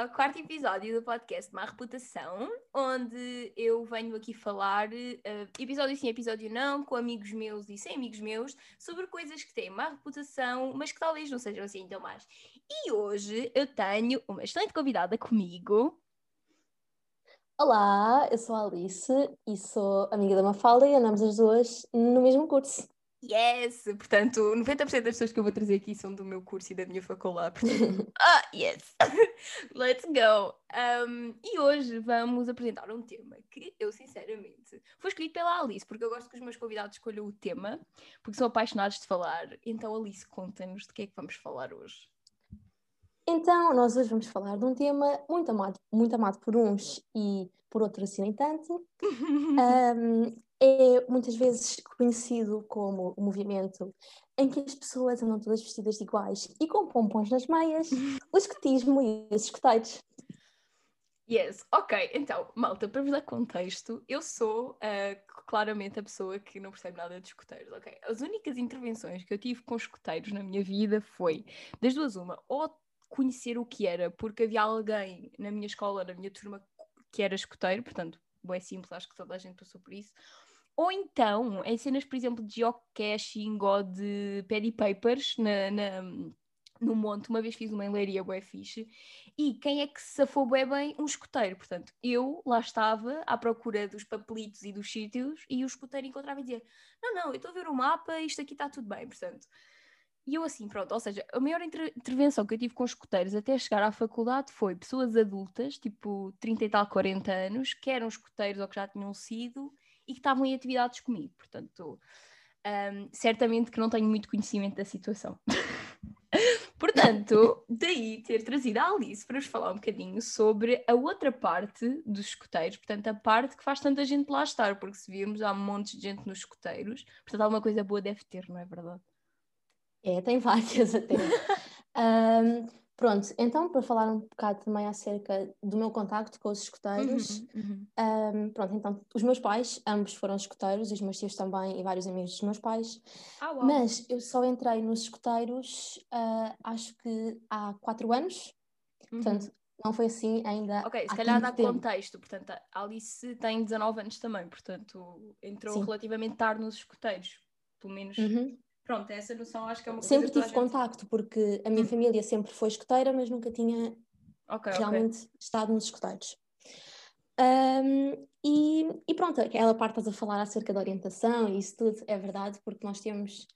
ao quarto episódio do podcast Má Reputação, onde eu venho aqui falar, uh, episódio sim, episódio não, com amigos meus e sem amigos meus, sobre coisas que têm má reputação, mas que talvez não sejam assim tão más. E hoje eu tenho uma excelente convidada comigo. Olá, eu sou a Alice e sou amiga da Mafalda e andamos as duas no mesmo curso. Yes! Portanto, 90% das pessoas que eu vou trazer aqui são do meu curso e da minha faculdade. Portanto, ah, yes! Let's go! Um, e hoje vamos apresentar um tema que eu, sinceramente, foi escolhido pela Alice, porque eu gosto que os meus convidados escolham o tema, porque são apaixonados de falar. Então, Alice, conta-nos de que é que vamos falar hoje. Então, nós hoje vamos falar de um tema muito amado, muito amado por uns e por outros assim nem tanto. um, é muitas vezes conhecido como o movimento em que as pessoas andam todas vestidas iguais e com pompons nas meias, o escotismo e os escoteiros. Yes, ok, então, malta, para vos dar contexto, eu sou uh, claramente a pessoa que não percebe nada de escoteiros, ok? As únicas intervenções que eu tive com escoteiros na minha vida foi, das duas uma, ou conhecer o que era, porque havia alguém na minha escola, na minha turma, que era escoteiro, portanto, é simples, acho que toda a gente passou por isso, ou então, em cenas, por exemplo, de geocaching ou de paddy papers na, na, no monte, uma vez fiz uma enleiria bué fixe, e quem é que se safou bué bem? Um escoteiro. Portanto, eu lá estava à procura dos papelitos e dos sítios, e o escoteiro encontrava e dizia, não, não, eu estou a ver o mapa, isto aqui está tudo bem, portanto... E eu assim, pronto, ou seja, a maior inter intervenção que eu tive com escoteiros até chegar à faculdade foi pessoas adultas, tipo 30 e tal, 40 anos, que eram escoteiros ou que já tinham sido, e que estavam em atividades comigo. Portanto, um, certamente que não tenho muito conhecimento da situação. Portanto, daí ter trazido a Alice para nos falar um bocadinho sobre a outra parte dos escoteiros, portanto, a parte que faz tanta gente lá estar, porque se virmos há um monte de gente nos escoteiros, portanto, alguma coisa boa deve ter, não é verdade? É, tem várias até. um, Pronto, então para falar um bocado também acerca do meu contacto com os escuteiros, uhum, uhum. Um, pronto, então os meus pais, ambos foram escuteiros, os meus tios também, e vários amigos dos meus pais, ah, mas eu só entrei nos escuteiros uh, acho que há quatro anos, uhum. portanto não foi assim ainda. Ok, se calhar dá tempo. contexto, portanto a Alice tem 19 anos também, portanto entrou Sim. relativamente tarde nos escuteiros, pelo menos uhum. Pronto, essa noção acho que é uma sempre coisa tive contacto, porque a minha hum. família sempre foi escoteira, mas nunca tinha okay, realmente okay. estado nos escoteiros. Um, e, e, pronto, aquela parte estás a falar acerca da orientação e isso tudo é verdade, porque nós temos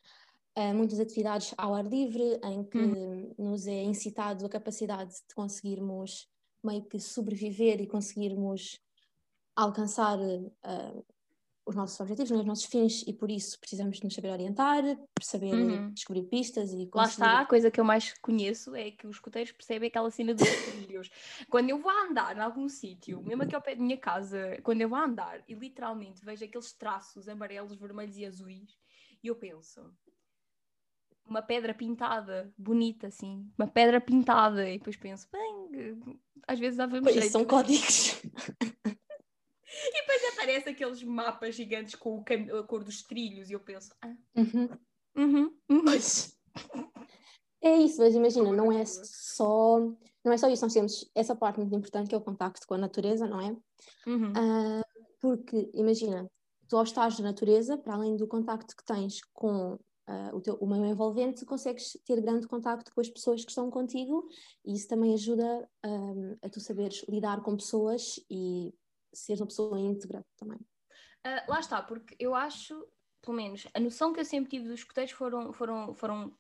uh, muitas atividades ao ar livre em que hum. nos é incitado a capacidade de conseguirmos meio que sobreviver e conseguirmos alcançar uh, os nossos objetivos, os nossos fins e por isso precisamos de nos saber orientar, saber uhum. descobrir pistas e conseguir... Lá está, a coisa que eu mais conheço é que os escuteiros percebem aquela cena dos trilhos. quando eu vou andar em algum sítio, mesmo aqui ao pé da minha casa, quando eu vou andar e literalmente vejo aqueles traços amarelos, vermelhos e azuis, e eu penso, uma pedra pintada, bonita assim, uma pedra pintada, e depois penso, bem, às vezes pois jeito. são códigos. E aparece aqueles mapas gigantes com a cor dos trilhos e eu penso, ah, uhum. Uhum, uhum. Pois. É isso, mas imagina, não é só não é só isso, nós temos essa parte muito importante que é o contacto com a natureza, não é? Uhum. Uh, porque, imagina, tu ao estás na natureza, para além do contacto que tens com uh, o, teu, o meio envolvente, consegues ter grande contacto com as pessoas que estão contigo e isso também ajuda um, a tu saberes lidar com pessoas e ser uma pessoa íntegra também. Uh, lá está, porque eu acho, pelo menos, a noção que eu sempre tive dos escuteiros foram, foram, foram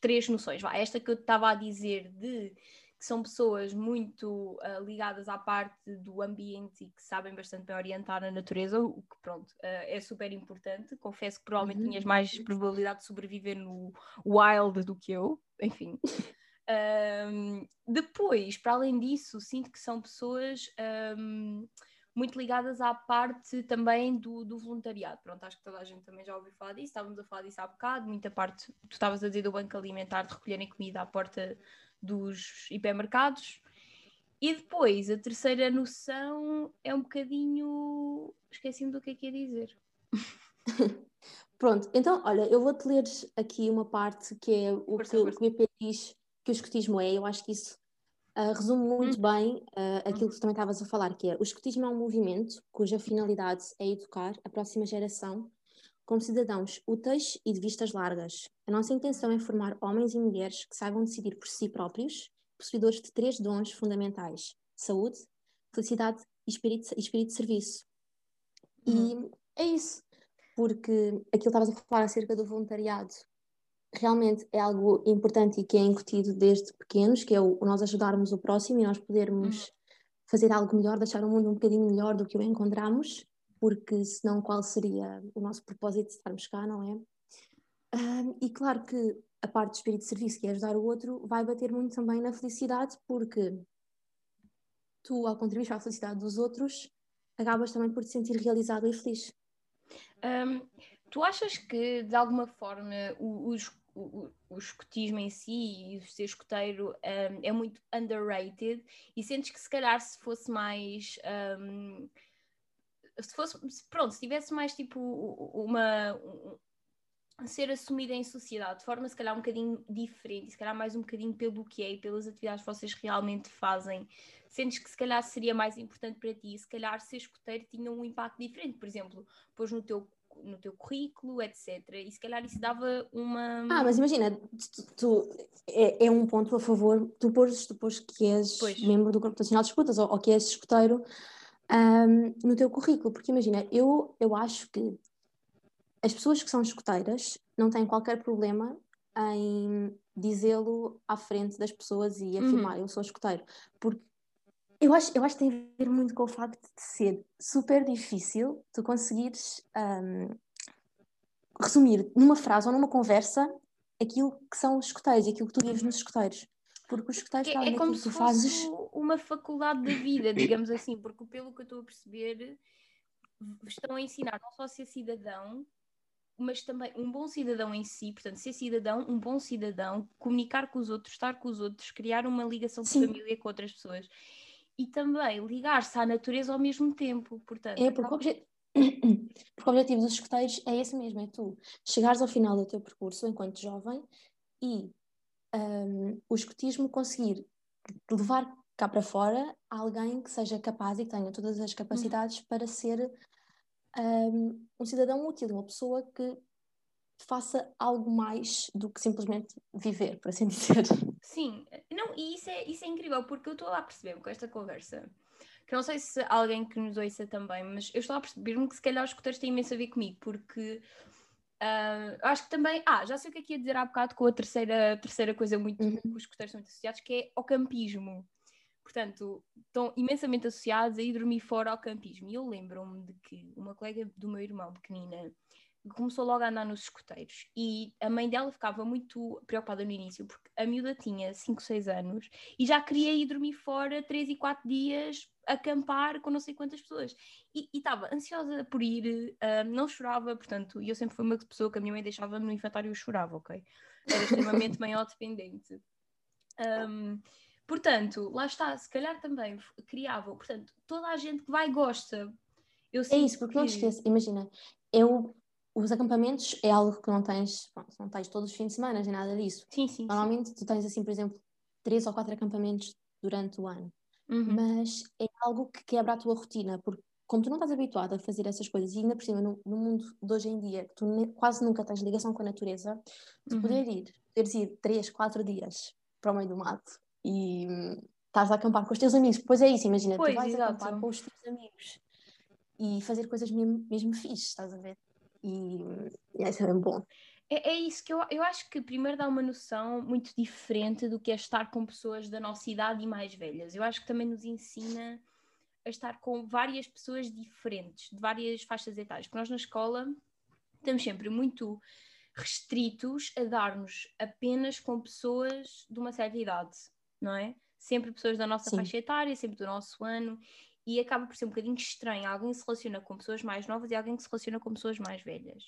três noções. Esta que eu estava a dizer de que são pessoas muito uh, ligadas à parte do ambiente e que sabem bastante bem orientar na natureza, o que pronto, uh, é super importante. Confesso que provavelmente uhum. tinhas mais probabilidade de sobreviver no wild do que eu, enfim. um, depois, para além disso, sinto que são pessoas um, muito ligadas à parte também do, do, voluntariado. Pronto, acho que toda a gente também já ouviu falar disso, estávamos a falar disso há bocado, muita parte, tu estavas a dizer do banco alimentar, de recolherem comida à porta dos hipermercados. E depois, a terceira noção é um bocadinho. Esqueci-me do que é que ia dizer. Pronto, então, olha, eu vou-te ler aqui uma parte que é o que, o que o BP diz que o escotismo é. Eu acho que isso uh, resume muito hum. bem uh, aquilo que tu também estavas a falar, que é o escotismo é um movimento cuja finalidade é educar a próxima geração como cidadãos úteis e de vistas largas. A nossa intenção é formar homens e mulheres que saibam decidir por si próprios, possuidores de três dons fundamentais: saúde, felicidade e espírito, espírito de serviço. Uhum. E é isso, porque aquilo que estavas a falar acerca do voluntariado realmente é algo importante e que é incutido desde pequenos, que é o, nós ajudarmos o próximo e nós podermos uhum. fazer algo melhor, deixar o mundo um bocadinho melhor do que o encontramos, porque senão qual seria o nosso propósito de estarmos cá, não é? Um, e claro que a parte do espírito de serviço, que é ajudar o outro, vai bater muito também na felicidade, porque tu, ao contribuir para a felicidade dos outros, acabas também por te sentir realizado e feliz. Um, tu achas que, de alguma forma, o, o, escotismo em si e ser escoteiro um, é muito underrated. E sentes que se calhar se fosse mais um, se fosse pronto, se tivesse mais tipo uma um, ser assumida em sociedade de forma se calhar um bocadinho diferente, se calhar mais um bocadinho pelo que é e pelas atividades que vocês realmente fazem, sentes que se calhar seria mais importante para ti, se calhar ser escoteiro tinha um impacto diferente, por exemplo, pôs no teu no teu currículo, etc. E se calhar isso dava uma. Ah, mas imagina, tu, tu é, é, um ponto a favor, tu pôs, tu pôs que és pois. membro do Grupo Nacional de Escutas ou, ou que és escuteiro um, no teu currículo, porque imagina, eu, eu acho que as pessoas que são escuteiras não têm qualquer problema em dizê-lo à frente das pessoas e uhum. afirmar uhum. eu sou escuteiro, porque eu acho, eu acho que tem a ver muito com o facto de ser super difícil tu conseguires um, resumir numa frase ou numa conversa aquilo que são os escuteiros, aquilo que tu vives nos escuteiros. Porque os escuteiros é, é como se tu fazes. uma faculdade da vida, digamos assim, porque pelo que eu estou a perceber, estão a ensinar não só a ser cidadão, mas também um bom cidadão em si, portanto, ser cidadão, um bom cidadão, comunicar com os outros, estar com os outros, criar uma ligação de Sim. família com outras pessoas e também ligar-se à natureza ao mesmo tempo. Portanto, é porque, o obje... porque o objetivo dos escuteiros é esse mesmo: é tu chegares ao final do teu percurso enquanto jovem e um, o escutismo conseguir levar cá para fora alguém que seja capaz e que tenha todas as capacidades uhum. para ser um, um cidadão útil, uma pessoa que faça algo mais do que simplesmente viver, por assim dizer. Sim, não, e isso é, isso é incrível, porque eu estou lá a perceber com esta conversa, que não sei se alguém que nos ouça também, mas eu estou a perceber-me que se calhar os escuteiros têm imenso a ver comigo, porque uh, acho que também, ah, já sei o que é que ia dizer há bocado com a terceira, terceira coisa muito uhum. que os escuteiros são muito associados, que é ao campismo. Portanto, estão imensamente associados a ir dormir fora ao campismo. E eu lembro-me de que uma colega do meu irmão, pequenina, começou logo a andar nos escuteiros e a mãe dela ficava muito preocupada no início porque a miúda tinha 5, 6 anos e já queria ir dormir fora 3 e 4 dias acampar com não sei quantas pessoas e estava ansiosa por ir, uh, não chorava, portanto, e eu sempre fui uma pessoa que a minha mãe deixava no infantário e eu chorava, ok? Era extremamente maior dependente. Um, portanto, lá está, se calhar também criava, portanto, toda a gente que vai gosta. Eu é isso, porque que... não te esqueças, imagina, eu os acampamentos é algo que não tens, pronto, não tens todos os fins de semana, nem nada disso. Sim, sim. Normalmente sim. tu tens assim, por exemplo, três ou quatro acampamentos durante o ano. Uhum. Mas é algo que quebra a tua rotina, porque como tu não estás habituado a fazer essas coisas, e ainda por cima no, no mundo de hoje em dia, que tu ne, quase nunca tens ligação com a natureza, tu uhum. poder ir, poderes ir três, quatro dias para o meio do mato e hum, estás a acampar com os teus amigos, pois é isso, imagina, pois, tu vais exato. acampar com os teus amigos e fazer coisas mesmo, mesmo fixe, estás a ver? E, e isso é bom. É, é, isso que eu, eu acho que primeiro dá uma noção muito diferente do que é estar com pessoas da nossa idade e mais velhas. Eu acho que também nos ensina a estar com várias pessoas diferentes, de várias faixas etárias, porque nós na escola estamos sempre muito restritos a darmos apenas com pessoas de uma certa idade, não é? Sempre pessoas da nossa Sim. faixa etária, sempre do nosso ano, e acaba por ser um bocadinho estranho alguém que se relaciona com pessoas mais novas e alguém que se relaciona com pessoas mais velhas.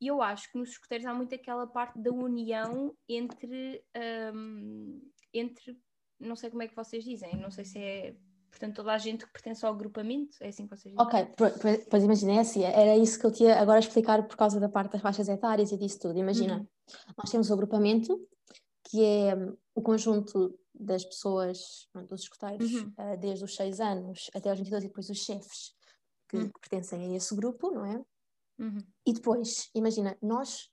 E eu acho que nos escuteiros há muito aquela parte da união entre, um, entre, não sei como é que vocês dizem, não sei se é, portanto, toda a gente que pertence ao agrupamento, é assim que vocês dizem? Ok, pois imagina, é assim, era isso que eu tinha agora a explicar por causa da parte das faixas etárias e disso tudo. Imagina, uhum. nós temos o agrupamento, que é o conjunto das pessoas, dos escuteiros, uhum. uh, desde os 6 anos até aos 22 e depois os chefes que, uhum. que pertencem a esse grupo, não é? Uhum. E depois, imagina, nós,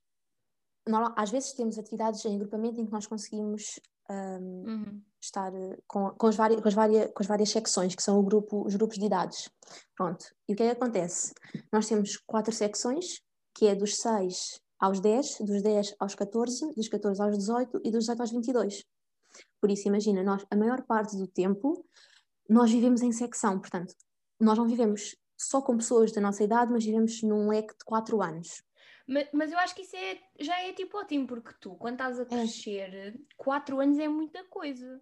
nós, às vezes temos atividades em agrupamento em que nós conseguimos um, uhum. estar eh, com, com, as várias, com, as várias, com as várias secções, que são o grupo, os grupos de idades. Pronto. E o que é que acontece? Nós temos quatro secções, que é dos 6 aos 10, dos 10 aos 14, dos 14 aos 18 e dos 18 aos 22. Por isso, imagina, nós, a maior parte do tempo, nós vivemos em secção, portanto, nós não vivemos só com pessoas da nossa idade, mas vivemos num leque de 4 anos. Mas, mas eu acho que isso é, já é tipo ótimo, porque tu, quando estás a é. crescer, 4 anos é muita coisa.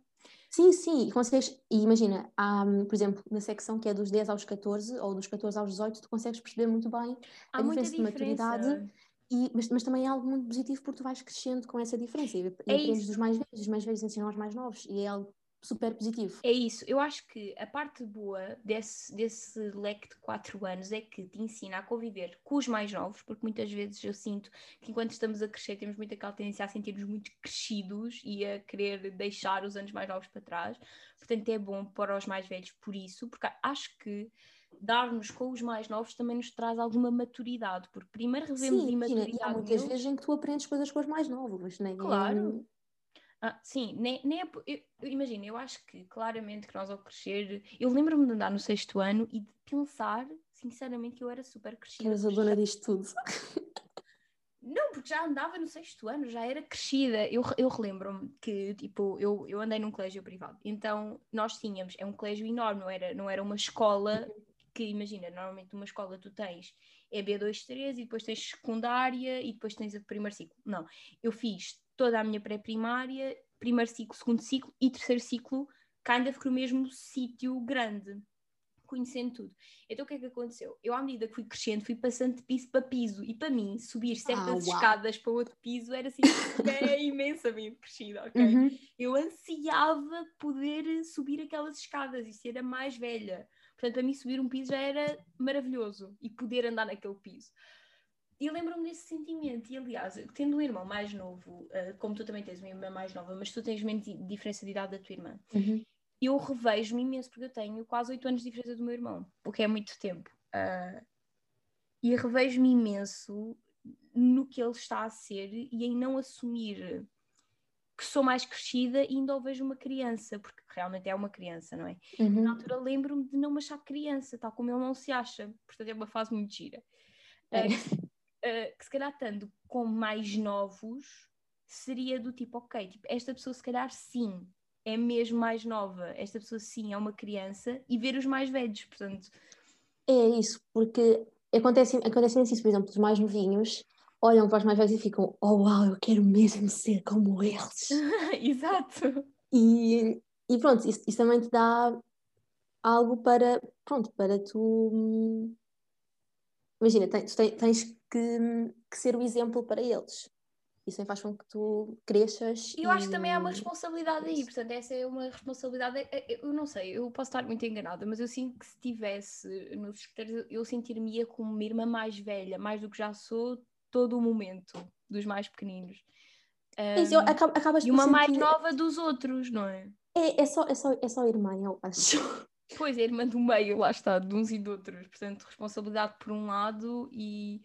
Sim, sim, e consegues, e imagina, há, por exemplo, na secção que é dos 10 aos 14 ou dos 14 aos 18, tu consegues perceber muito bem há a diferença, diferença de maturidade e, mas, mas também é algo muito positivo porque tu vais crescendo com essa diferença. E, é aprendes dos mais velhos, os mais velhos ensinam aos mais novos. E é algo super positivo. É isso, eu acho que a parte boa desse, desse leque de 4 anos é que te ensina a conviver com os mais novos, porque muitas vezes eu sinto que enquanto estamos a crescer temos muita aquela tendência a sentirmos muito crescidos e a querer deixar os anos mais novos para trás, portanto é bom para os mais velhos por isso, porque acho que dar-nos com os mais novos também nos traz alguma maturidade, porque primeiro revemos Sim, imaturidade. Há muitas vezes em que tu aprendes coisas com os mais novos, nem Claro. Ah, sim, nem, nem é, eu, imagina, eu acho que claramente que nós ao crescer, eu lembro-me de andar no sexto ano e de pensar, sinceramente, que eu era super crescida. Eras a dona disto tudo. Não, porque já andava no sexto ano, já era crescida. Eu, eu relembro-me que, tipo, eu, eu andei num colégio privado, então nós tínhamos, é um colégio enorme, não era, não era uma escola que imagina, normalmente numa escola tu tens EB2, 3 e depois tens secundária e depois tens o primeiro ciclo. Não, eu fiz toda a minha pré-primária, primeiro ciclo, segundo ciclo e terceiro ciclo, ainda of no mesmo sítio grande, conhecendo tudo. Então o que é que aconteceu? Eu, à medida que fui crescendo, fui passando de piso para piso, e para mim, subir certas ah, escadas para outro piso era assim, é imensamente crescida, ok? Uhum. Eu ansiava poder subir aquelas escadas e ser a mais velha. Portanto, para mim, subir um piso já era maravilhoso e poder andar naquele piso. E lembro-me desse sentimento. E aliás, tendo um irmão mais novo, uh, como tu também tens uma irmã mais nova, mas tu tens menos diferença de idade da tua irmã, uhum. eu revejo-me imenso, porque eu tenho quase 8 anos de diferença do meu irmão, o que é muito tempo. Uh, e revejo-me imenso no que ele está a ser e em não assumir que sou mais crescida e ainda o vejo uma criança, porque realmente é uma criança, não é? Uhum. Na altura lembro-me de não me achar criança, tal como ele não se acha, portanto é uma fase muito gira. É. Uh, uh, que se calhar estando com mais novos seria do tipo, ok, tipo, esta pessoa se calhar sim é mesmo mais nova, esta pessoa sim é uma criança e ver os mais velhos, portanto. É isso, porque acontece, acontece isso, por exemplo, os mais novinhos olham para os mais velhos e ficam, oh uau, eu quero mesmo ser como eles. Exato. E, e pronto, isso, isso, também te dá algo para, pronto, para tu. Imagina, tens, tens que, que ser o exemplo para eles. Isso faz com que tu cresças. E eu e... acho que também há uma responsabilidade aí, portanto, essa é uma responsabilidade. É, é, eu não sei, eu posso estar muito enganada, mas eu sinto que se estivesse nos escuteiros, eu sentir-me-ia como uma irmã mais velha, mais do que já sou, todo o momento dos mais pequeninos. Um, Isso, acabas e uma sentir... mais nova dos outros, não é? É, é, só, é, só, é só irmã, eu acho. Pois, é irmã do meio, lá está, de uns e de outros. Portanto, responsabilidade por um lado e.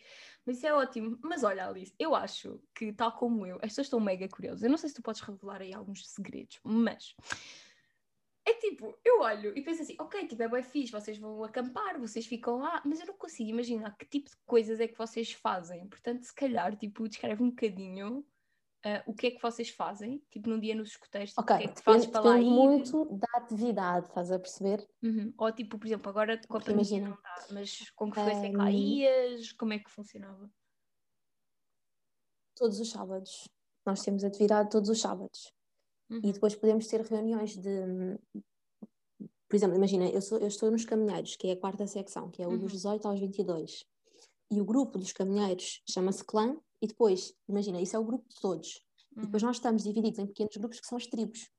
Mas isso é ótimo. Mas olha, Alice, eu acho que, tal como eu, as pessoas estão mega curiosas. Eu não sei se tu podes revelar aí alguns segredos, mas. É tipo, eu olho e penso assim, ok, tipo, é bem fixe, vocês vão acampar, vocês ficam lá, mas eu não consigo imaginar que tipo de coisas é que vocês fazem. Portanto, se calhar, tipo, descreve um bocadinho uh, o que é que vocês fazem, tipo num dia nos escuteiros, ok, o que é que fazes para lá ir. muito da atividade, estás a perceber? Uhum. Ou tipo, por exemplo, agora com a pandemia não dá, mas com que frequência é que lá ias, como é que funcionava? Todos os sábados. Nós temos atividade todos os sábados. Uhum. E depois podemos ter reuniões de... Por exemplo, imagina, eu, sou, eu estou nos caminheiros, que é a quarta secção, que é o uhum. dos 18 aos 22. E o grupo dos caminheiros chama-se clã, e depois, imagina, isso é o grupo de todos. Uhum. E depois uhum. nós estamos divididos em pequenos grupos que são as tribos.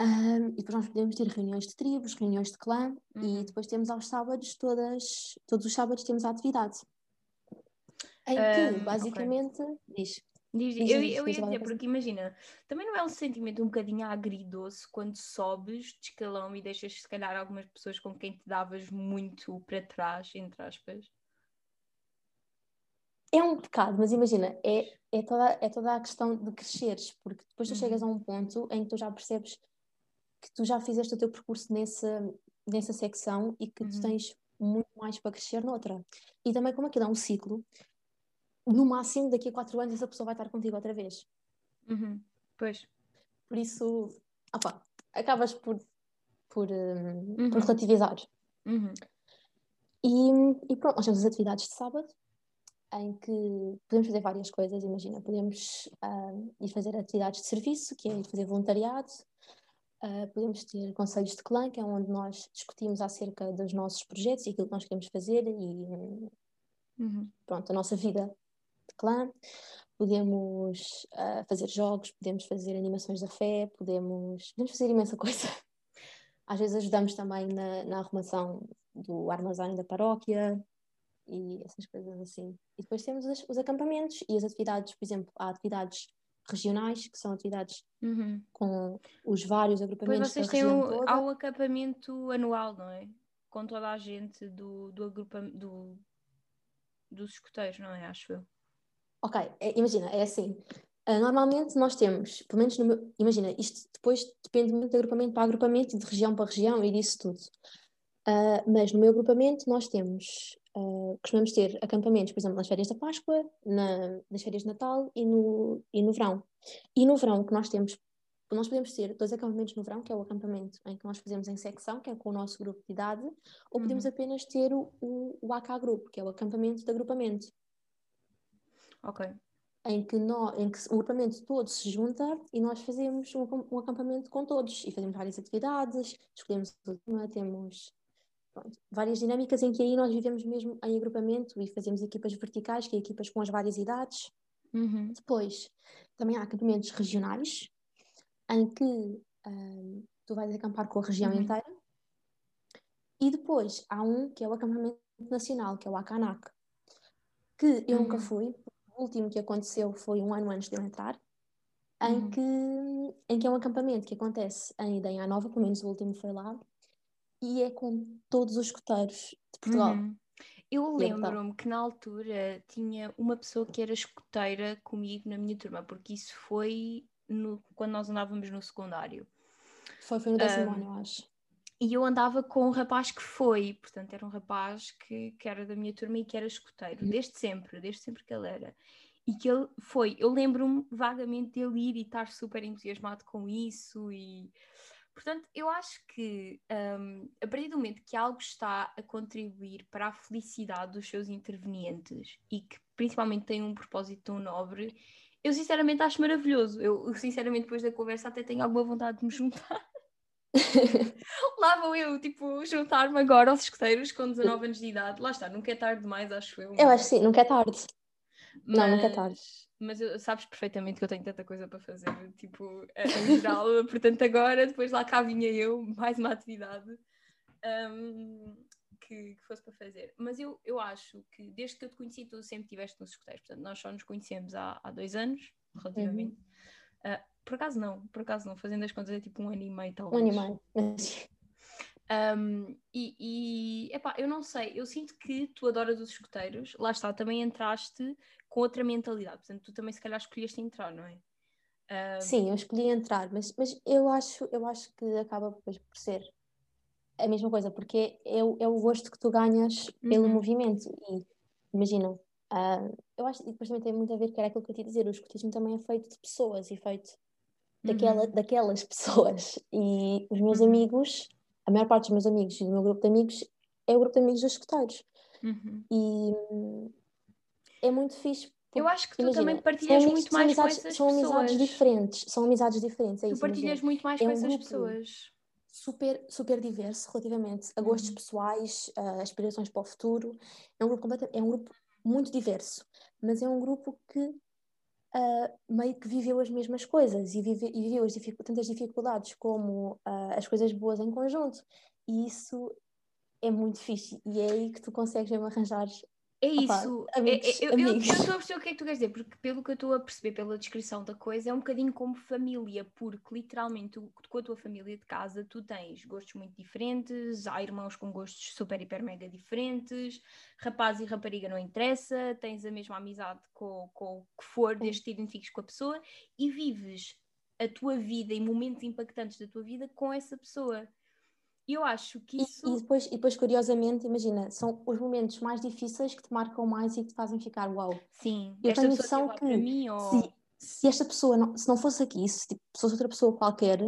Um, e depois nós podemos ter reuniões de tribos, reuniões de clã, uhum. e depois temos aos sábados, todas, todos os sábados temos a atividade. Em que, basicamente, okay. diz. Diz, diz, eu, eu ia dizer, porque imagina, também não é um sentimento um bocadinho agridoce quando sobes de escalão e deixas se calhar algumas pessoas com quem te davas muito para trás, entre aspas? É um pecado, mas imagina, é, é, toda, é toda a questão de cresceres, porque depois tu uhum. chegas a um ponto em que tu já percebes que tu já fizeste o teu percurso nessa, nessa secção e que uhum. tu tens muito mais para crescer noutra. E também como aquilo é um ciclo, no máximo daqui a quatro anos essa pessoa vai estar contigo outra vez. Uhum. Pois. Por isso, opa, acabas por, por, um, uhum. por relativizar. Uhum. E, e pronto, nós temos as atividades de sábado, em que podemos fazer várias coisas, imagina, podemos uh, ir fazer atividades de serviço, que é ir fazer voluntariado, uh, podemos ter conselhos de clã, que é onde nós discutimos acerca dos nossos projetos e aquilo que nós queremos fazer e uhum. pronto, a nossa vida Podemos uh, fazer jogos, podemos fazer animações da fé, podemos, podemos fazer imensa coisa. Às vezes ajudamos também na, na arrumação do armazém da paróquia, e essas coisas assim. E depois temos os, os acampamentos e as atividades, por exemplo, há atividades regionais, que são atividades uhum. com os vários agrupamentos pois vocês têm o, Há o acampamento anual, não é? Com toda a gente do, do agrupamento do, dos escoteiros, não é? Acho eu. Ok, é, imagina, é assim. Uh, normalmente nós temos, pelo menos no meu, imagina, isto depois depende muito de agrupamento para agrupamento e de região para região e disso tudo. Uh, mas no meu agrupamento nós temos Uh, costumamos ter acampamentos, por exemplo, nas férias da Páscoa, na, nas férias de Natal e no, e no verão. E no verão, que nós temos, nós podemos ter dois acampamentos no verão, que é o acampamento em que nós fazemos em secção, que é com o nosso grupo de idade, ou podemos uhum. apenas ter o, o, o AK Group, que é o acampamento de agrupamento. Ok. Em que, nós, em que o agrupamento todo se junta e nós fazemos um, um acampamento com todos e fazemos várias atividades, escolhemos o tema, temos Pronto, várias dinâmicas em que aí nós vivemos mesmo em agrupamento e fazemos equipas verticais, que é equipas com as várias idades. Uhum. Depois, também há acampamentos regionais, em que um, tu vais acampar com a região uhum. inteira. E depois há um que é o acampamento nacional, que é o Akanak, que eu uhum. nunca fui. O último que aconteceu foi um ano antes de eu entrar, em, uhum. que, em que é um acampamento que acontece em Idenha Nova, pelo menos o último foi lá, e é com todos os escoteiros de Portugal. Uhum. Eu lembro-me que na altura tinha uma pessoa que era escoteira comigo na minha turma, porque isso foi no, quando nós andávamos no secundário. Foi, foi no décimo um, ano, eu acho. E eu andava com um rapaz que foi, portanto, era um rapaz que, que era da minha turma e que era escoteiro, uhum. desde sempre, desde sempre que ele era. E que ele foi, eu lembro-me vagamente dele ir e estar super entusiasmado com isso e Portanto, eu acho que um, a partir do momento que algo está a contribuir para a felicidade dos seus intervenientes e que principalmente tem um propósito tão nobre, eu sinceramente acho maravilhoso. Eu, sinceramente, depois da conversa, até tenho alguma vontade de me juntar. Lá vou eu, tipo, juntar-me agora aos escuteiros com 19 anos de idade. Lá está, nunca é tarde demais, acho eu. Eu acho que sim, nunca é tarde. Mas... Não, nunca é tarde mas sabes perfeitamente que eu tenho tanta coisa para fazer, tipo, em geral, portanto agora, depois lá cá vinha eu, mais uma atividade um, que, que, fosse para fazer. Mas eu, eu acho que desde que eu te conheci, tu sempre estiveste nos escuteiros, portanto nós só nos conhecemos há, há dois anos, relativamente. Uhum. Uh, por acaso não, por acaso não, fazendo as contas é tipo um ano e meio talvez. Um ano e meio. Um, e, e epá, eu não sei, eu sinto que tu adoras os escuteiros, lá está, também entraste com outra mentalidade, portanto, tu também se calhar escolheste entrar, não é? Um... Sim, eu escolhi entrar, mas, mas eu, acho, eu acho que acaba depois por ser a mesma coisa, porque é, o, é o gosto que tu ganhas pelo uhum. movimento. E imagina, eu acho que depois também tem muito a ver, que era aquilo que eu te ia dizer, o escutismo também é feito de pessoas e feito daquela, uhum. daquelas pessoas. E os meus uhum. amigos a maior parte dos meus amigos e do meu grupo de amigos é o grupo de amigos dos escuteiros. Uhum. E é muito fixe. Eu acho que tu imagina, também partilhas muito mais amizades, com essas são pessoas. São amizades diferentes. São amizades diferentes. É tu isso, partilhas imagina. muito mais é com um essas pessoas. Super, super diverso relativamente a gostos uhum. pessoais, a aspirações para o futuro. É um grupo é um grupo muito diverso, mas é um grupo que uh, meio que viveu as mesmas coisas e, vive, e viveu as tantas dificuldades como uh, as coisas boas em conjunto. E isso é muito fixe. E é aí que tu consegues mesmo arranjar É isso. Opa, amigos, é, é, eu, estou a perceber o que é que tu queres dizer, porque pelo que eu estou a perceber pela descrição da coisa, é um bocadinho como família, porque literalmente tu, com a tua família de casa tu tens gostos muito diferentes, há irmãos com gostos super, hiper, mega diferentes, rapaz e rapariga não interessa, tens a mesma amizade com, com o que for, desde que te identifiques com a pessoa e vives a tua vida e momentos impactantes da tua vida com essa pessoa. Eu acho que isso. E, e, depois, e depois, curiosamente, imagina, são os momentos mais difíceis que te marcam mais e que te fazem ficar uau. Sim, eu tenho noção que mim, ou... se, se, esta pessoa, não, se não fosse aqui, se tipo, fosse outra pessoa qualquer,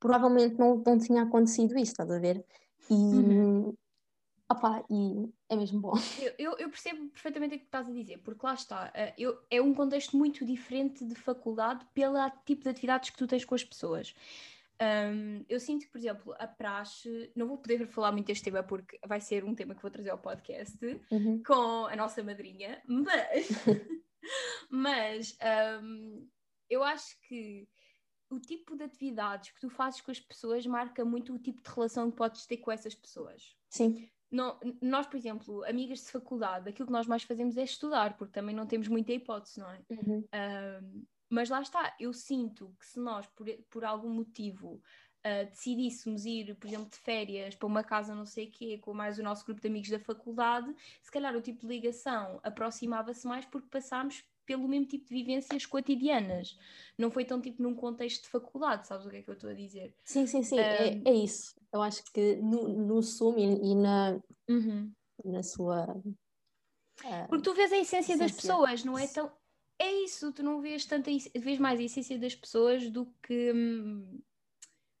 provavelmente não, não tinha acontecido isso, estás a ver? E. Uhum. Opá, e é mesmo bom. Eu, eu, eu, percebo perfeitamente o que estás a dizer, porque lá está, eh, eu, é um contexto muito diferente de faculdade pelo tipo de atividades que tu tens com as pessoas. Um, eu sinto que, por exemplo, a praxe, não vou poder falar muito deste tema porque vai ser um tema que vou trazer ao podcast uhum. com a nossa madrinha, mas, mas um, eu acho que o tipo de atividades que tu fazes com as pessoas marca muito o tipo de relação que podes ter com essas pessoas. Sim. Não, nós, por exemplo, amigas de faculdade, aquilo que nós mais fazemos é estudar, porque também não temos muita hipótese, não é? Uhum. Um, mas lá está, eu sinto que se nós, por, por algum motivo, uh, decidíssemos ir, por exemplo, de férias para uma casa não sei o quê, com mais o nosso grupo de amigos da faculdade, se calhar o tipo de ligação aproximava-se mais porque passámos pelo mesmo tipo de vivências cotidianas. Não foi tão tipo num contexto de faculdade, sabes o que é que eu estou a dizer? Sim, sim, sim, um... é, é, isso. Eu acho que no, no Zoom e, e na, uhum. na sua. Uh, Porque tu vês a essência, essência, das pessoas, não é tão é isso, tu não vês tanta vês mais a essência das pessoas do que hum,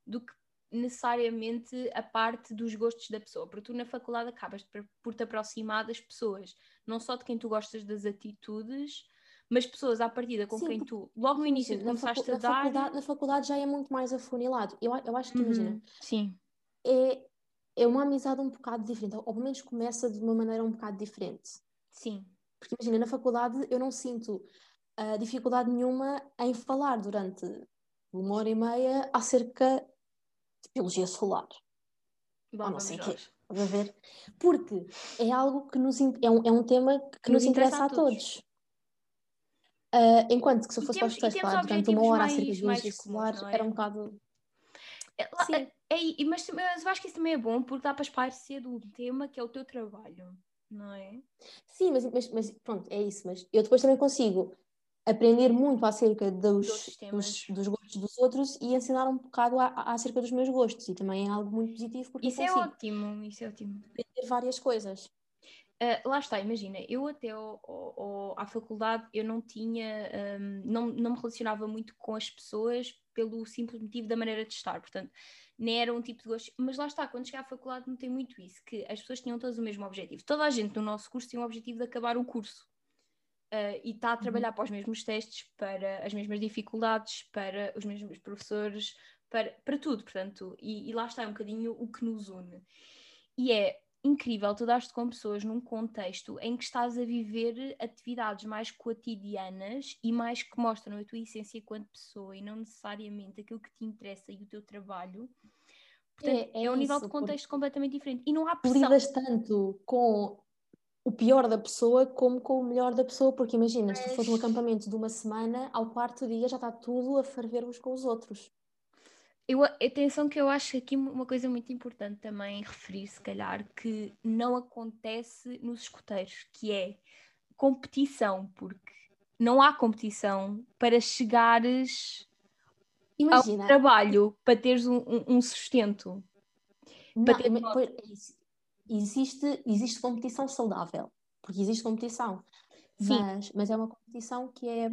do que necessariamente a parte dos gostos da pessoa, porque tu na faculdade acabas por te aproximar das pessoas, não só de quem tu gostas das atitudes, mas pessoas à partida com Sim, quem tu logo no início sim, começaste facu- a dar. Faculdade, na faculdade já é muito mais afunilado. Eu, eu acho que, uhum, imagina, sim. É, é uma amizade um bocado diferente, ou pelo menos começa de uma maneira um bocado diferente. Sim. Porque imagina, na faculdade eu não sinto uh, dificuldade nenhuma em falar durante uma hora e meia acerca de biologia solar. Bom, ou não sei o quê. a ver? Porque é algo que nos é um, é um tema que, nos, nos, interessa, a todos. todos. Uh, enquanto que se eu fosse para os textos falar durante uma hora mais, acerca de biologia solar, é? era um bocado. É, é, é, mas, mas eu acho que isso também é bom porque dá para esparcer do tema que é o teu trabalho, não é? Sim, mas, mas, mas pronto, é isso. Mas eu depois também consigo aprender muito acerca dos, dos, dos, gostos dos outros e ensinar um bocado a, a, acerca dos meus gostos. E também é algo muito positivo porque isso é ótimo, isso é ótimo. Aprender várias coisas. Uh, lá está, imagina, eu até ao, ao, à faculdade eu não tinha, um, não, não me relacionava muito com as pessoas pelo simples motivo da maneira de estar, portanto, nem era um tipo de gosto, mas lá está, quando cheguei à faculdade notei muito isso, que as pessoas tinham todas o mesmo objetivo, toda a gente no nosso curso tinha o objetivo de acabar o curso, uh, e está a uhum. trabalhar uhum. para os mesmos testes, para as mesmas dificuldades, para os mesmos professores, para, para tudo, portanto, e, e lá está é um bocadinho o que nos une. E é incrível tu dar-te com pessoas num contexto em que estás a viver atividades mais cotidianas e mais que mostram a tua essência enquanto pessoa e não necessariamente aquilo que te interessa e o teu trabalho. Portanto, é, é, é um nível de contexto completamente diferente. E não há pressão. Lidas tanto com o pior da pessoa como com o melhor da pessoa, porque imagina, Mas... se tu fores um acampamento de uma semana, ao quarto dia já está tudo a ferver uns com os outros. Eu, atenção que eu acho aqui uma coisa muito importante também referir, se calhar, que não acontece nos escuteiros, que é competição, porque não há competição para chegares Imagina, ao trabalho, para teres um, um, sustento. Não, ter... existe, existe competição saudável, porque existe competição. Mas, mas é uma competição que é,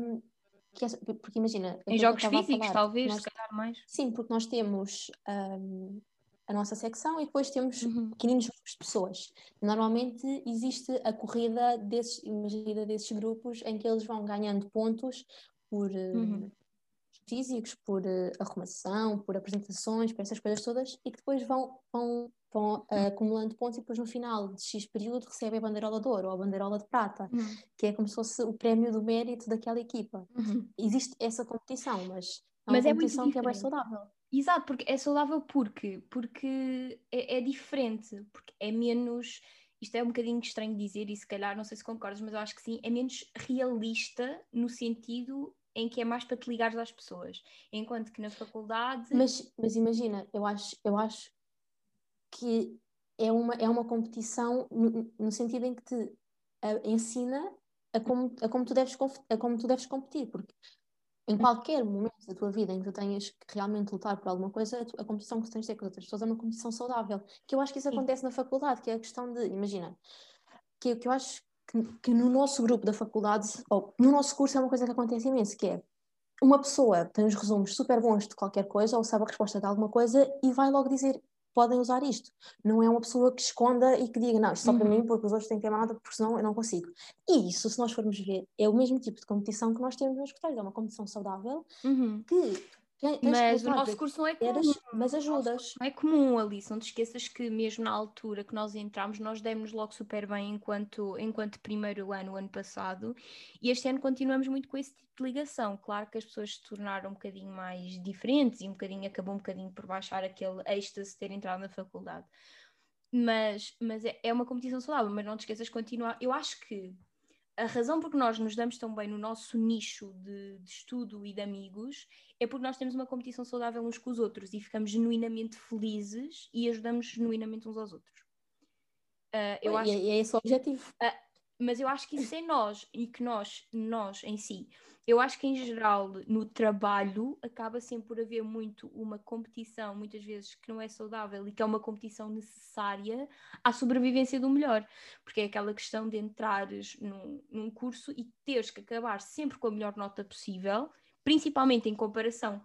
que porque imagina. Em jogos físicos, falar, talvez, nós, se calhar mais. Sim, porque nós temos um, a nossa secção e depois temos uhum. pequeninos grupos de pessoas. Normalmente existe a corrida desses, imagina, desses grupos em que eles vão ganhando pontos por. Hum, uhum físicos, por uh, arrumação, por apresentações, por essas coisas todas, e que depois vão, vão vão uh, acumulando pontos e depois no final de X período recebem a bandeirola de ouro ou a bandeirola de prata, uhum. que é como se fosse o prémio do mérito daquela equipa. Uhum. Existe essa competição, mas é uma mas competição é que é bem saudável. Exato, porque é saudável porque, porque é, é diferente, porque é menos isto é um bocadinho estranho dizer e se calhar, não sei se concordas, mas eu acho que sim, é menos realista no sentido em que é mais para te ligares às pessoas, enquanto que na faculdade... Mas, mas imagina, eu acho, eu acho que é uma, é uma competição no, no sentido em que te uh, ensina a como, a, como tu deves, a como tu deves competir, porque em qualquer momento da tua vida em que tu tenhas que realmente lutar por alguma coisa, a, a competição que tu tens de ter com outras pessoas é uma competição saudável. Que eu acho que isso Sim. acontece na faculdade, que é a questão de, imagina, que, que eu acho que, que, no nosso grupo da faculdade, ou no nosso curso, é uma coisa que acontece imenso, que é uma pessoa tem os resumos super bons de qualquer coisa, ou sabe a resposta de alguma coisa, e vai logo dizer podem usar isto. Não é uma pessoa que esconda e que diga, não, isto só uhum. para mim, porque os outros têm que ter nada, porque senão eu não consigo. E isso, se nós formos ver, é o mesmo tipo de competição que nós temos nos escoteiro, é uma competição saudável uhum. que mas o nosso curso não é comum. mas ajudas. Não é comum, Alice. Não te esqueças que mesmo na altura que nós entramos, nós demos logo super bem enquanto, enquanto primeiro ano, ano passado. E este ano continuamos muito com esse tipo de ligação. Claro que as pessoas se tornaram um bocadinho mais diferentes e um bocadinho, acabou um bocadinho por baixar aquele êxtase de ter entrado na faculdade. Mas, mas é, é uma competição saudável, mas não te esqueças de continuar. Eu acho que a razão por que nós nos damos tão bem no nosso nicho de, de, estudo e de amigos é porque nós temos uma competição saudável uns com os outros e ficamos genuinamente felizes e ajudamos genuinamente uns aos outros. Uh, eu acho, e é esse o objetivo. Uh, mas eu acho que isso é nós e que nós, nós em si, eu acho que em geral no trabalho acaba sempre por haver muito uma competição, muitas vezes que não é saudável e que é uma competição necessária à sobrevivência do melhor, porque é aquela questão de entrares num, num curso e teres que acabar sempre com a melhor nota possível, principalmente em comparação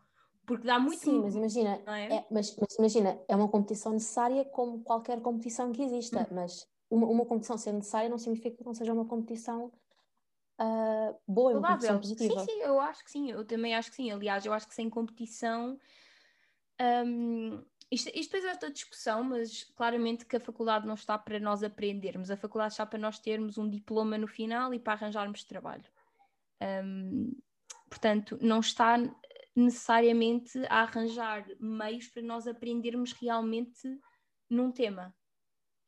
porque dá muito. Sim, mas imagina, é? É, mas, mas, imagina, é uma competição necessária como qualquer competição que exista, hum. mas uma, uma competição ser necessária não significa que não seja uma competição uh, boa, uma competição positiva. Sim, sim, eu acho que sim, eu também acho que sim. Aliás, eu acho que sem competição. Um, isto, isto depois é outra discussão, mas claramente que a faculdade não está para nós aprendermos, a faculdade está para nós termos um diploma no final e para arranjarmos trabalho. Um, portanto, não está necessariamente a arranjar meios para nós aprendermos realmente num tema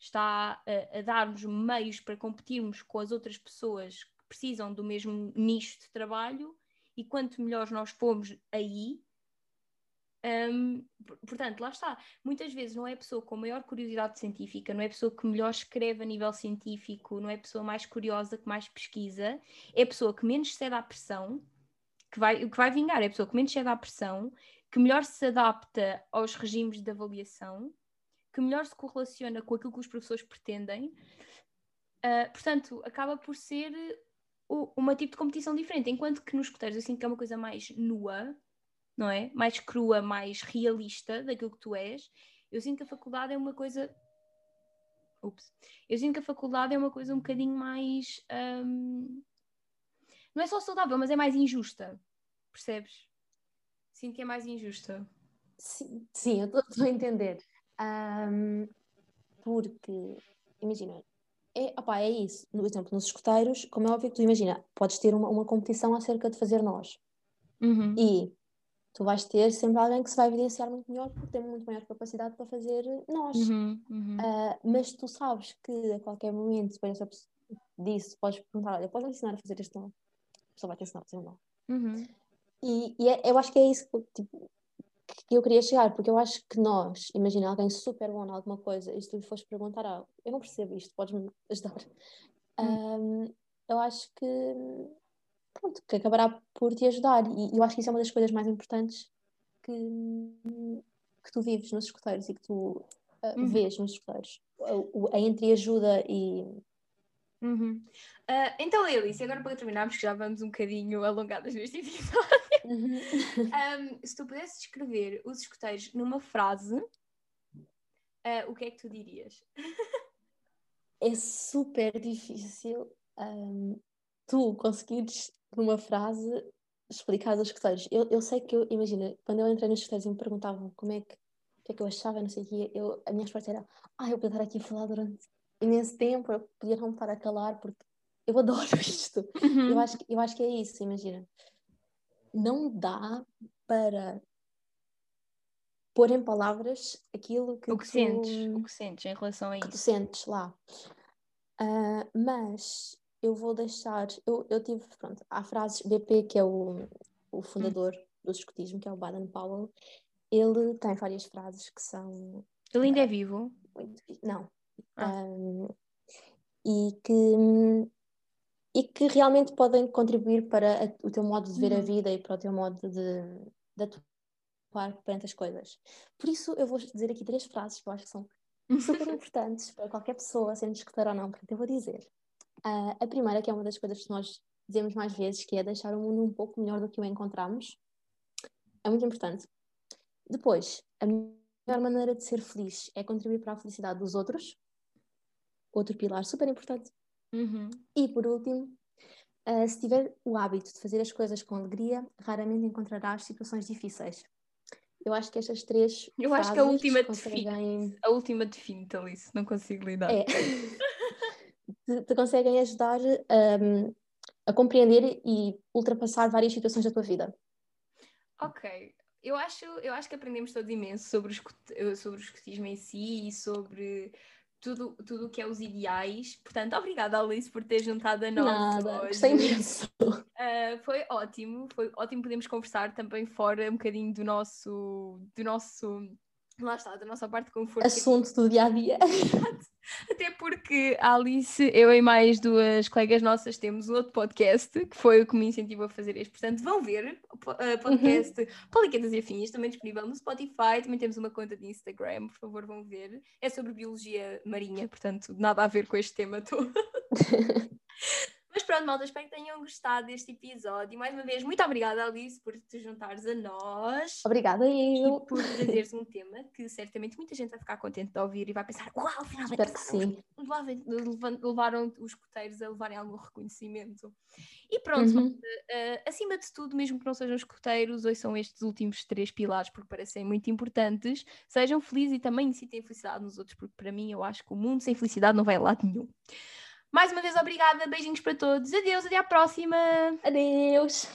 está a, a dar-nos meios para competirmos com as outras pessoas precisam do mesmo nicho de trabalho e quanto melhores nós formos aí, um, portanto, lá está. Muitas vezes não é a pessoa com maior curiosidade científica, não é a pessoa que melhor escreve a nível científico, não é a pessoa mais curiosa, que mais pesquisa, é a pessoa que menos cede à pressão, que vai, que vai vingar, é a pessoa que menos cede à pressão, que melhor se adapta aos regimes de avaliação que melhor se correlaciona com aquilo que os professores pretendem. Uh, portanto, acaba por ser uma tipo de competição diferente, enquanto que nos escuteiros eu sinto que é uma coisa mais nua, não é? Mais crua, mais realista daquilo que tu és. Eu sinto que a faculdade é uma coisa. Ups. Eu sinto que a faculdade é uma coisa um bocadinho mais. Um... Não é só saudável, mas é mais injusta. Percebes? Sinto que é mais injusta. Sim, sim eu estou a entender. Um, porque, imagina, é, opa, é isso. Por exemplo, nos escuteiros, como é óbvio que tu imagina, podes ter uma, uma competição acerca de fazer nós. Uhum. E tu vais ter sempre alguém que se vai evidenciar muito melhor porque tem muito maior capacidade para fazer nós. Uhum, uhum. Uh, mas tu sabes que a qualquer momento, depois disso, podes perguntar: olha, podes ensinar a fazer este não? A pessoa vai te ensinar a fazer não. Uhum. E, e é, eu acho que é isso que, tipo, que eu queria chegar, porque eu acho que nós, imagina alguém super bom em alguma coisa, e se tu lhe fores perguntar, ah, eu não percebo isto, podes-me ajudar? Hum. Um, eu acho que, pronto, que acabará por te ajudar, e eu acho que isso é uma das coisas mais importantes que, que tu vives nos escuteiros e que tu uh, uhum. vês nos escuteiros. A, a entreajuda e Uhum. Uh, então, Elice, agora para terminarmos, que já vamos um bocadinho alongadas neste episódio, uhum. um, se tu pudesses descrever os escuteiros numa frase, uh, o que é que tu dirias? é super difícil um, tu conseguires, numa frase, explicar os escuteiros. Eu, eu sei que, eu, imagina, quando eu entrei nos escuteiros e me perguntavam como é que, o que é que eu achava, não sei o quê, eu, a minha resposta era, ah, eu vou estar aqui a falar durante imenso tempo, eu podia não estar a calar, porque eu adoro isto. Uhum. Eu, acho, eu acho que é isso, imagina. Não dá para pôr em palavras aquilo que, o que tu, sentes, o que sentes em relação a isso. Que tu sentes lá. Uh, mas eu vou deixar. Eu, eu tive, pronto, há frases. BP, que é o, o fundador hum. do escotismo, que é o Baden Powell, ele tem várias frases que são. Ele ainda é vivo? Muito, não. Ah. Um, e que e que realmente podem contribuir para a, o teu modo de ver uhum. a vida e para o teu modo de, de atuar perante as coisas. Por isso, eu vou dizer aqui três frases que eu acho que são super importantes para qualquer pessoa, sendo escutar ou não. Portanto, eu vou dizer. Uh, a primeira, que é uma das coisas que nós dizemos mais vezes, que é deixar o mundo um pouco melhor do que o encontramos. É muito importante. Depois, a melhor maneira de ser feliz é contribuir para a felicidade dos outros. Outro pilar super importante. Uhum. E por último, uh, se tiver o hábito de fazer as coisas com alegria, raramente encontrarás situações difíceis. Eu acho que estas três. Eu acho que a última conseguem... define. A última define, Alice, não consigo lidar. É. te, te, conseguem ajudar um, a compreender e ultrapassar várias situações da tua vida. Ok. Eu acho, eu acho que aprendemos todos imenso sobre o, sobre o escotismo em si e sobre tudo tudo que é os ideais. Portanto, obrigada, Alice, por ter juntado a nós. Nada, hoje. gostei imenso. Uh, foi ótimo, foi ótimo podermos conversar também fora um bocadinho do nosso, do nosso lá está, da nossa parte de conforto. Assunto do dia a dia. Até porque a Alice, eu e mais duas colegas nossas temos um outro podcast que foi o que me incentivou a fazer este. Portanto, vão ver o uh, podcast uhum. Poliquetas e Afins, também disponível no Spotify. Também temos uma conta de Instagram, por favor, vão ver. É sobre biologia marinha, portanto, nada a ver com este tema todo. Mas pronto, malta, espero que tenham gostado deste episódio. E mais uma vez, muito obrigada, Alice, por te juntares a nós. Obrigada, eu. E por trazeres um tema que certamente muita gente vai ficar contente de ouvir e vai pensar: Uau, finalmente espero que sim. levaram os escuteiros a levarem algum reconhecimento. E pronto, uhum. malta, uh, acima de tudo, mesmo que não sejam escuteiros, hoje são estes últimos três pilares porque parecem muito importantes. Sejam felizes e também incitem felicidade nos outros, porque para mim eu acho que o mundo sem felicidade não vai a lado nenhum. Mais uma vez, obrigada. Beijinhos para todos. Adeus, até à próxima. Adeus.